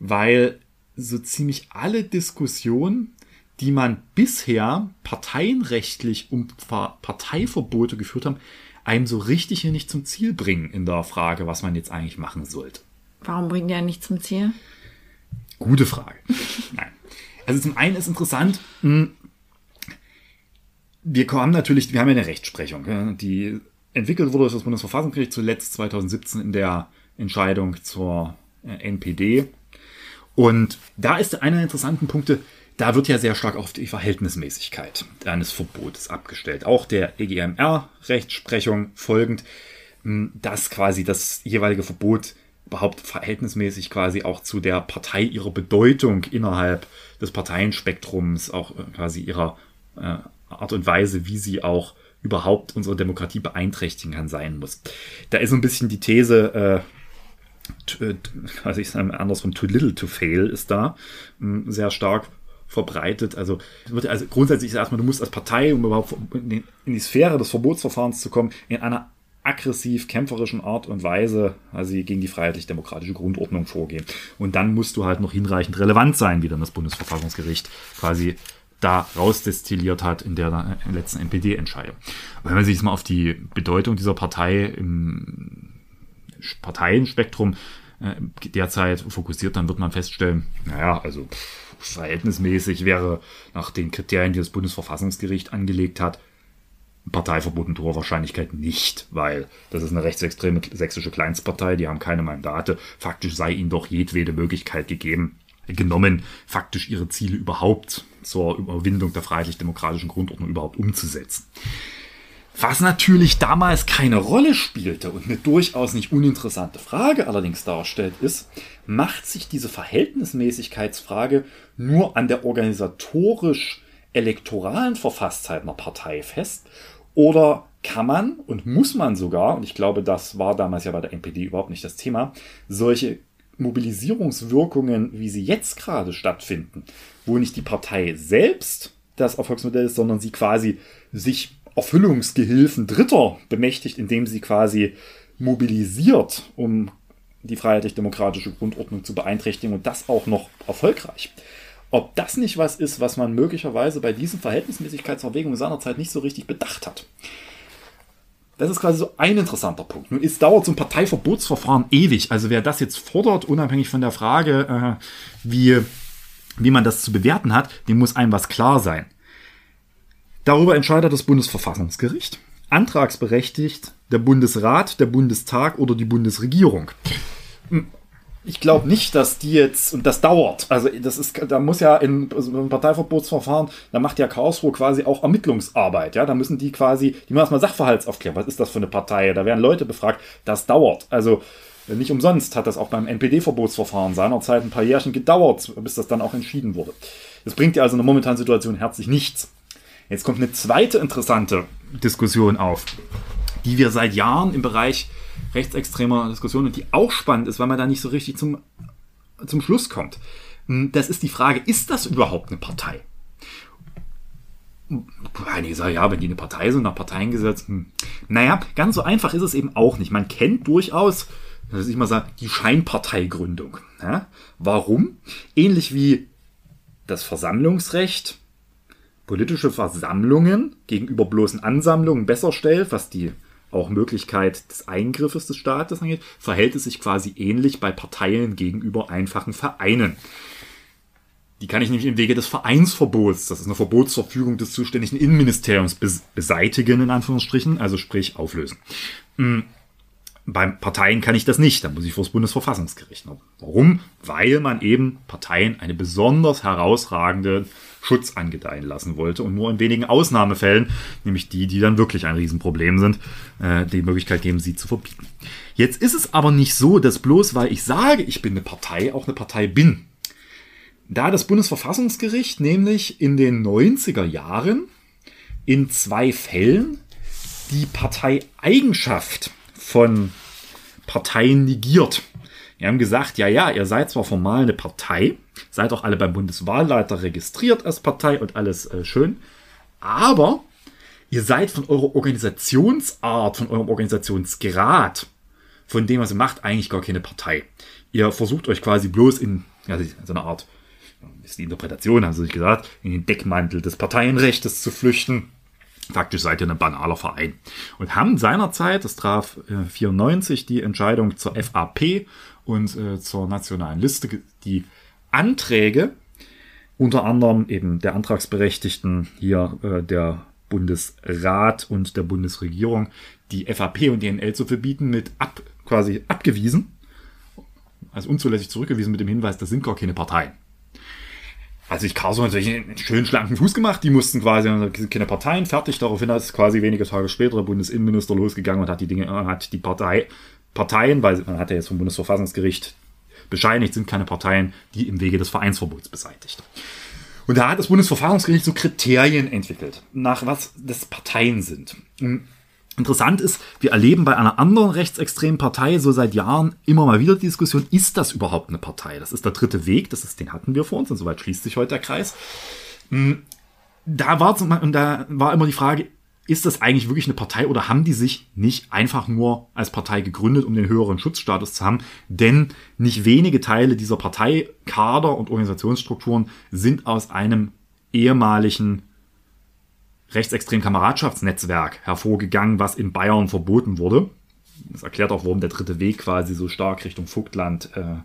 A: weil so ziemlich alle Diskussionen, die man bisher parteienrechtlich um Parteiverbote geführt haben, einem so richtig hier nicht zum Ziel bringen in der Frage, was man jetzt eigentlich machen sollte.
C: Warum bringen die einen nicht zum Ziel?
A: Gute Frage. Nein. Also zum einen ist interessant, hm, wir haben natürlich, wir haben ja eine Rechtsprechung, die entwickelt wurde durch das Bundesverfassungsgericht zuletzt 2017 in der Entscheidung zur äh, NPD, und da ist einer der interessanten Punkte, da wird ja sehr stark auf die Verhältnismäßigkeit eines Verbotes abgestellt. Auch der EGMR-Rechtsprechung folgend, hm, dass quasi das jeweilige Verbot überhaupt verhältnismäßig quasi auch zu der Partei ihrer Bedeutung innerhalb des Parteienspektrums, auch äh, quasi ihrer äh, Art und Weise, wie sie auch überhaupt unsere Demokratie beeinträchtigen kann, sein muss. Da ist so ein bisschen die These, äh, also ich sage andersrum, too little to fail ist da hm, sehr stark verbreitet. Also, also grundsätzlich ist erstmal, du musst als Partei, um überhaupt in die Sphäre des Verbotsverfahrens zu kommen, in einer aggressiv kämpferischen Art und Weise also gegen die freiheitlich-demokratische Grundordnung vorgehen. Und dann musst du halt noch hinreichend relevant sein, wie dann das Bundesverfassungsgericht quasi da rausdestilliert hat in der letzten NPD-Entscheidung. wenn man sich jetzt mal auf die Bedeutung dieser Partei im Parteienspektrum äh, derzeit fokussiert, dann wird man feststellen, naja, also pff, verhältnismäßig wäre nach den Kriterien, die das Bundesverfassungsgericht angelegt hat, Parteiverbot mit hoher Wahrscheinlichkeit nicht, weil das ist eine rechtsextreme sächsische Kleinstpartei, die haben keine Mandate. Faktisch sei ihnen doch jedwede Möglichkeit gegeben, genommen, faktisch ihre Ziele überhaupt zur Überwindung der freiheitlich-demokratischen Grundordnung überhaupt umzusetzen. Was natürlich damals keine Rolle spielte und eine durchaus nicht uninteressante Frage allerdings darstellt, ist, macht sich diese Verhältnismäßigkeitsfrage nur an der organisatorisch elektoralen Verfasstheit einer Partei fest? Oder kann man und muss man sogar, und ich glaube, das war damals ja bei der NPD überhaupt nicht das Thema, solche Mobilisierungswirkungen, wie sie jetzt gerade stattfinden, wo nicht die Partei selbst das Erfolgsmodell ist, sondern sie quasi sich Erfüllungsgehilfen Dritter bemächtigt, indem sie quasi mobilisiert, um die freiheitlich-demokratische Grundordnung zu beeinträchtigen und das auch noch erfolgreich. Ob das nicht was ist, was man möglicherweise bei diesen Verhältnismäßigkeitserwägungen seinerzeit nicht so richtig bedacht hat. Das ist quasi so ein interessanter Punkt. Nun ist, dauert so ein Parteiverbotsverfahren ewig. Also wer das jetzt fordert, unabhängig von der Frage, äh, wie, wie man das zu bewerten hat, dem muss einem was klar sein. Darüber entscheidet das Bundesverfassungsgericht. Antragsberechtigt der Bundesrat, der Bundestag oder die Bundesregierung. Ich glaube nicht, dass die jetzt, und das dauert, also das ist, da muss ja in also im Parteiverbotsverfahren, da macht ja Karlsruhe quasi auch Ermittlungsarbeit, ja, da müssen die quasi, die müssen erstmal Sachverhaltsaufklären, was ist das für eine Partei, da werden Leute befragt, das dauert, also nicht umsonst hat das auch beim NPD-Verbotsverfahren seinerzeit ein paar Jährchen gedauert, bis das dann auch entschieden wurde. Das bringt ja also in der momentanen Situation herzlich nichts. Jetzt kommt eine zweite interessante Diskussion auf, die wir seit Jahren im Bereich rechtsextremer Diskussion und die auch spannend ist, weil man da nicht so richtig zum, zum Schluss kommt. Hm, das ist die Frage, ist das überhaupt eine Partei? Einige sagen, ja, wenn die eine Partei sind, nach Parteiengesetz, hm. naja, ganz so einfach ist es eben auch nicht. Man kennt durchaus, dass ich mal sage, die Scheinparteigründung. Ja? Warum? Ähnlich wie das Versammlungsrecht politische Versammlungen gegenüber bloßen Ansammlungen besser stellt, was die auch Möglichkeit des Eingriffes des Staates angeht, verhält es sich quasi ähnlich bei Parteien gegenüber einfachen Vereinen. Die kann ich nämlich im Wege des Vereinsverbots, das ist eine Verbotsverfügung des zuständigen Innenministeriums, beseitigen, in Anführungsstrichen, also sprich auflösen. Beim Parteien kann ich das nicht, da muss ich vor das Bundesverfassungsgericht. Warum? Weil man eben Parteien eine besonders herausragende Schutz angedeihen lassen wollte und nur in wenigen Ausnahmefällen, nämlich die, die dann wirklich ein Riesenproblem sind, äh, die Möglichkeit geben, sie zu verbieten. Jetzt ist es aber nicht so, dass bloß weil ich sage, ich bin eine Partei, auch eine Partei bin. Da das Bundesverfassungsgericht nämlich in den 90er Jahren in zwei Fällen die Parteieigenschaft von Parteien negiert. Wir haben gesagt, ja, ja, ihr seid zwar formal eine Partei, seid auch alle beim Bundeswahlleiter registriert als Partei und alles äh, schön, aber ihr seid von eurer Organisationsart, von eurem Organisationsgrad, von dem, was ihr macht, eigentlich gar keine Partei. Ihr versucht euch quasi bloß in ja, so eine Art, ist die Interpretation, haben sie sich gesagt, in den Deckmantel des Parteienrechts zu flüchten. Faktisch seid ihr ein banaler Verein. Und haben seinerzeit, das traf äh, 94 die Entscheidung zur FAP und äh, zur nationalen Liste, die Anträge, unter anderem eben der Antragsberechtigten hier äh, der Bundesrat und der Bundesregierung, die FAP und die NL zu verbieten, mit ab, quasi abgewiesen, also unzulässig zurückgewiesen mit dem Hinweis, das sind gar keine Parteien. Also ich Karlsruhe natürlich einen schönen schlanken Fuß gemacht, die mussten quasi keine Parteien fertig, daraufhin ist quasi wenige Tage später der Bundesinnenminister losgegangen und hat die Dinge, hat die Partei, Parteien, weil man hat ja jetzt vom Bundesverfassungsgericht bescheinigt, sind keine Parteien, die im Wege des Vereinsverbots beseitigt. Und da hat das Bundesverfassungsgericht so Kriterien entwickelt, nach was das Parteien sind. Interessant ist, wir erleben bei einer anderen rechtsextremen Partei so seit Jahren immer mal wieder die Diskussion, ist das überhaupt eine Partei? Das ist der dritte Weg, das ist, den hatten wir vor uns und soweit schließt sich heute der Kreis. Hm, da war, zum, und da war immer die Frage, ist das eigentlich wirklich eine Partei oder haben die sich nicht einfach nur als Partei gegründet, um den höheren Schutzstatus zu haben? Denn nicht wenige Teile dieser Parteikader und Organisationsstrukturen sind aus einem ehemaligen rechtsextremen Kameradschaftsnetzwerk hervorgegangen, was in Bayern verboten wurde. Das erklärt auch, warum der dritte Weg quasi so stark Richtung Vogtland äh,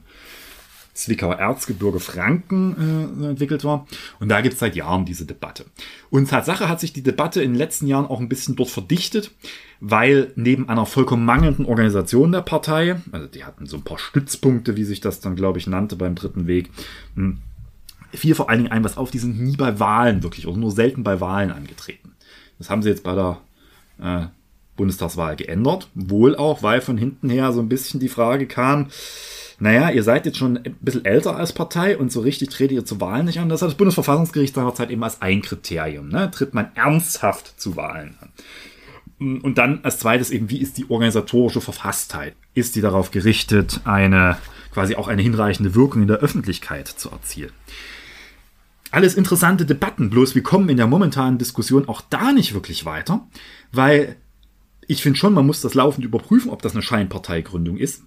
A: Zwickauer Erzgebirge Franken äh, entwickelt war. Und da gibt es seit Jahren diese Debatte. Und Tatsache hat sich die Debatte in den letzten Jahren auch ein bisschen dort verdichtet, weil neben einer vollkommen mangelnden Organisation der Partei, also die hatten so ein paar Stützpunkte, wie sich das dann, glaube ich, nannte beim dritten Weg, hm, fiel vor allen Dingen ein, was auf, die sind nie bei Wahlen wirklich oder nur selten bei Wahlen angetreten. Das haben sie jetzt bei der äh, Bundestagswahl geändert. Wohl auch, weil von hinten her so ein bisschen die Frage kam, naja, ihr seid jetzt schon ein bisschen älter als Partei und so richtig tretet ihr zu Wahlen nicht an. Das hat das Bundesverfassungsgericht seinerzeit eben als ein Kriterium. Ne? Tritt man ernsthaft zu Wahlen an. Und dann als zweites eben, wie ist die organisatorische Verfasstheit? Ist die darauf gerichtet, eine quasi auch eine hinreichende Wirkung in der Öffentlichkeit zu erzielen? Alles interessante Debatten, bloß wir kommen in der momentanen Diskussion auch da nicht wirklich weiter, weil ich finde schon, man muss das laufend überprüfen, ob das eine Scheinparteigründung ist.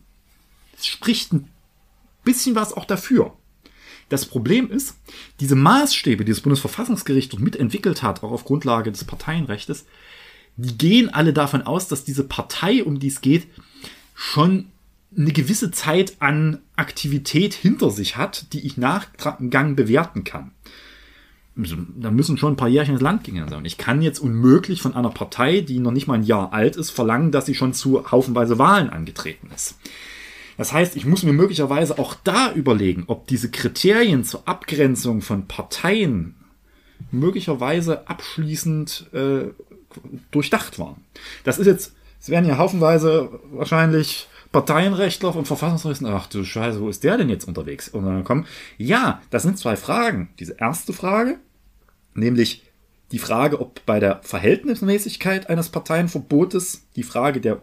A: Es spricht ein bisschen was auch dafür. Das Problem ist, diese Maßstäbe, die das Bundesverfassungsgericht dort mitentwickelt hat, auch auf Grundlage des Parteienrechtes, die gehen alle davon aus, dass diese Partei, um die es geht, schon eine gewisse Zeit an Aktivität hinter sich hat, die ich nachgang bewerten kann. Also, da müssen schon ein paar Jährchen ins Land gegangen sein. Ich kann jetzt unmöglich von einer Partei, die noch nicht mal ein Jahr alt ist, verlangen, dass sie schon zu haufenweise Wahlen angetreten ist. Das heißt, ich muss mir möglicherweise auch da überlegen, ob diese Kriterien zur Abgrenzung von Parteien möglicherweise abschließend äh, durchdacht waren. Das ist jetzt, es werden ja haufenweise wahrscheinlich Parteienrechtler und Verfassungsrechtler, ach du Scheiße, wo ist der denn jetzt unterwegs? Und dann kommen, ja, das sind zwei Fragen. Diese erste Frage, nämlich die Frage, ob bei der Verhältnismäßigkeit eines Parteienverbotes die Frage der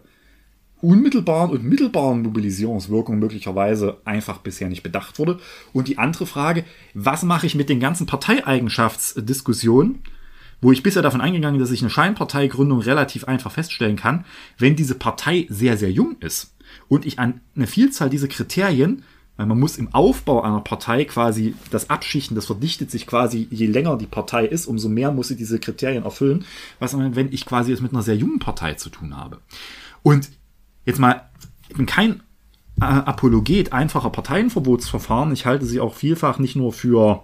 A: unmittelbaren und mittelbaren Mobilisierungswirkung möglicherweise einfach bisher nicht bedacht wurde. Und die andere Frage, was mache ich mit den ganzen Parteieigenschaftsdiskussionen, wo ich bisher davon eingegangen bin, dass ich eine Scheinparteigründung relativ einfach feststellen kann, wenn diese Partei sehr, sehr jung ist und ich an eine Vielzahl dieser Kriterien, weil man muss im Aufbau einer Partei quasi das abschichten, das verdichtet sich quasi, je länger die Partei ist, umso mehr muss sie diese Kriterien erfüllen, was wenn ich quasi es mit einer sehr jungen Partei zu tun habe. Und jetzt mal, ich bin kein äh, Apologet einfacher Parteienverbotsverfahren. Ich halte sie auch vielfach nicht nur für,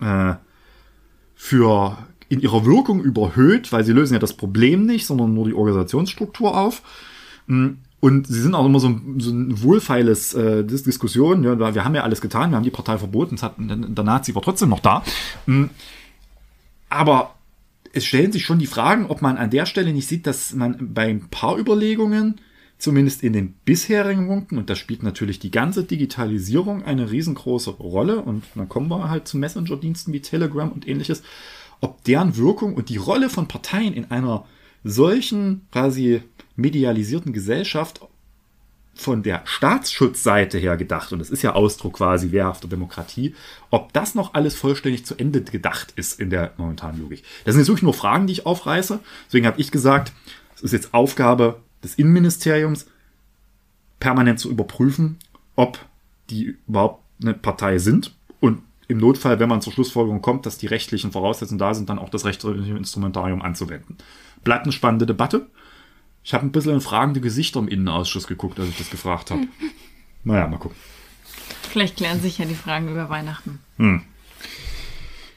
A: äh, für in ihrer Wirkung überhöht, weil sie lösen ja das Problem nicht, sondern nur die Organisationsstruktur auf. Und sie sind auch immer so ein, so ein wohlfeiles äh, Diskussion. Ja, wir haben ja alles getan, wir haben die Partei verboten, es hat, der Nazi war trotzdem noch da. Mm, aber es stellen sich schon die Fragen, ob man an der Stelle nicht sieht, dass man bei ein paar Überlegungen zumindest in den bisherigen Punkten, und da spielt natürlich die ganze Digitalisierung eine riesengroße Rolle, und dann kommen wir halt zu Messenger-Diensten wie Telegram und ähnliches, ob deren Wirkung und die Rolle von Parteien in einer solchen quasi medialisierten Gesellschaft von der Staatsschutzseite her gedacht, und das ist ja Ausdruck quasi wehrhafter Demokratie, ob das noch alles vollständig zu Ende gedacht ist in der momentanen Logik. Das sind jetzt wirklich nur Fragen, die ich aufreiße. Deswegen habe ich gesagt, es ist jetzt Aufgabe des Innenministeriums permanent zu überprüfen, ob die überhaupt eine Partei sind und im Notfall, wenn man zur Schlussfolgerung kommt, dass die rechtlichen Voraussetzungen da sind, dann auch das rechtliche Instrumentarium anzuwenden. Bleibt eine spannende Debatte. Ich habe ein bisschen in fragende Gesichter im Innenausschuss geguckt, als ich das gefragt habe. naja, mal gucken.
C: Vielleicht klären sich ja die Fragen über Weihnachten.
A: Hm.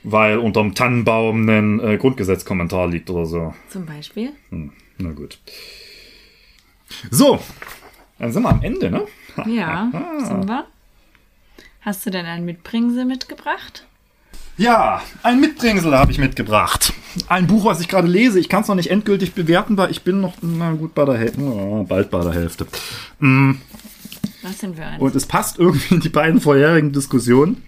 A: Weil unterm Tannenbaum ein äh, Grundgesetzkommentar liegt oder so.
C: Zum Beispiel?
A: Hm. Na gut. So, dann sind wir am Ende, ne?
C: Ja, sind wir. Hast du denn ein Mitbringsel mitgebracht?
A: Ja, ein Mitbringsel habe ich mitgebracht. Ein Buch, was ich gerade lese. Ich kann es noch nicht endgültig bewerten, weil ich bin noch na gut bei der Hälfte. Oh, bald bei der Hälfte. Mm.
C: Was sind wir eins?
A: Und es passt irgendwie in die beiden vorherigen Diskussionen,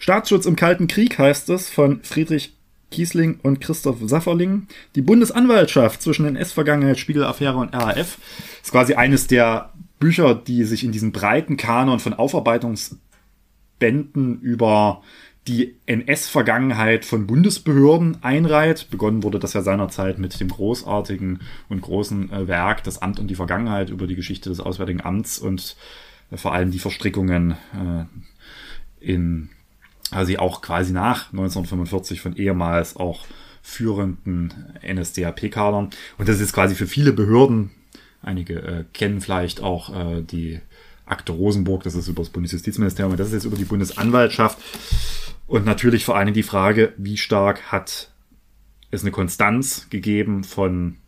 A: Staatsschutz im Kalten Krieg heißt es von Friedrich Kiesling und Christoph Safferling. Die Bundesanwaltschaft zwischen NS-Vergangenheit, Spiegel-Affäre und RAF ist quasi eines der Bücher, die sich in diesen breiten Kanon von Aufarbeitungsbänden über die NS-Vergangenheit von Bundesbehörden einreiht. Begonnen wurde das ja seinerzeit mit dem großartigen und großen äh, Werk Das Amt und die Vergangenheit über die Geschichte des Auswärtigen Amts und äh, vor allem die Verstrickungen äh, in, also auch quasi nach 1945 von ehemals auch führenden NSDAP-Kadern. Und das ist quasi für viele Behörden, einige kennen vielleicht auch die Akte Rosenburg, das ist über das Bundesjustizministerium, das ist jetzt über die Bundesanwaltschaft. Und natürlich vor allem die Frage, wie stark hat es eine Konstanz gegeben von,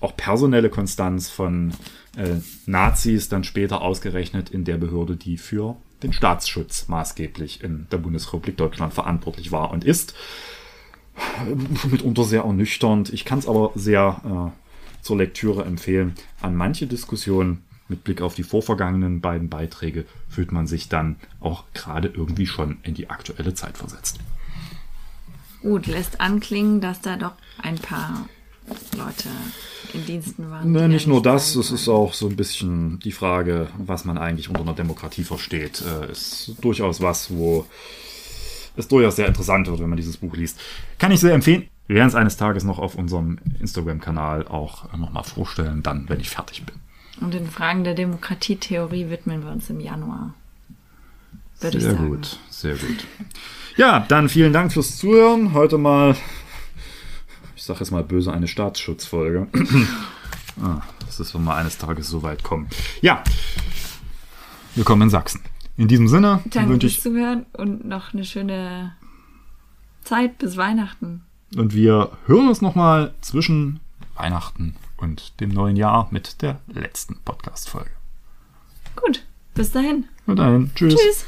A: auch personelle Konstanz von äh, Nazis, dann später ausgerechnet in der Behörde, die für den Staatsschutz maßgeblich in der Bundesrepublik Deutschland verantwortlich war und ist. Mitunter sehr ernüchternd. Ich kann es aber sehr äh, zur Lektüre empfehlen. An manche Diskussionen mit Blick auf die vorvergangenen beiden Beiträge fühlt man sich dann auch gerade irgendwie schon in die aktuelle Zeit versetzt.
C: Gut, lässt anklingen, dass da doch ein paar Leute in Diensten waren.
A: Ne, nicht nur das, es ist auch so ein bisschen die Frage, was man eigentlich unter einer Demokratie versteht. Äh, ist durchaus was, wo es durchaus sehr interessant wird, wenn man dieses Buch liest. Kann ich sehr empfehlen. Wir werden es eines Tages noch auf unserem Instagram-Kanal auch nochmal vorstellen, dann, wenn ich fertig bin.
C: Und den Fragen der Demokratietheorie widmen wir uns im Januar.
A: Würde sehr gut, sehr gut. Ja, dann vielen Dank fürs Zuhören. Heute mal, ich sage jetzt mal böse, eine Staatsschutzfolge. ah, das ist, wenn wir eines Tages so weit kommen. Ja, willkommen in Sachsen. In diesem Sinne
C: Danke wünsche ich zuhören und noch eine schöne Zeit bis Weihnachten.
A: Und wir hören uns nochmal zwischen Weihnachten und dem neuen Jahr mit der letzten Podcast-Folge.
C: Gut, bis dahin.
A: Bis dahin. Tschüss. Tschüss.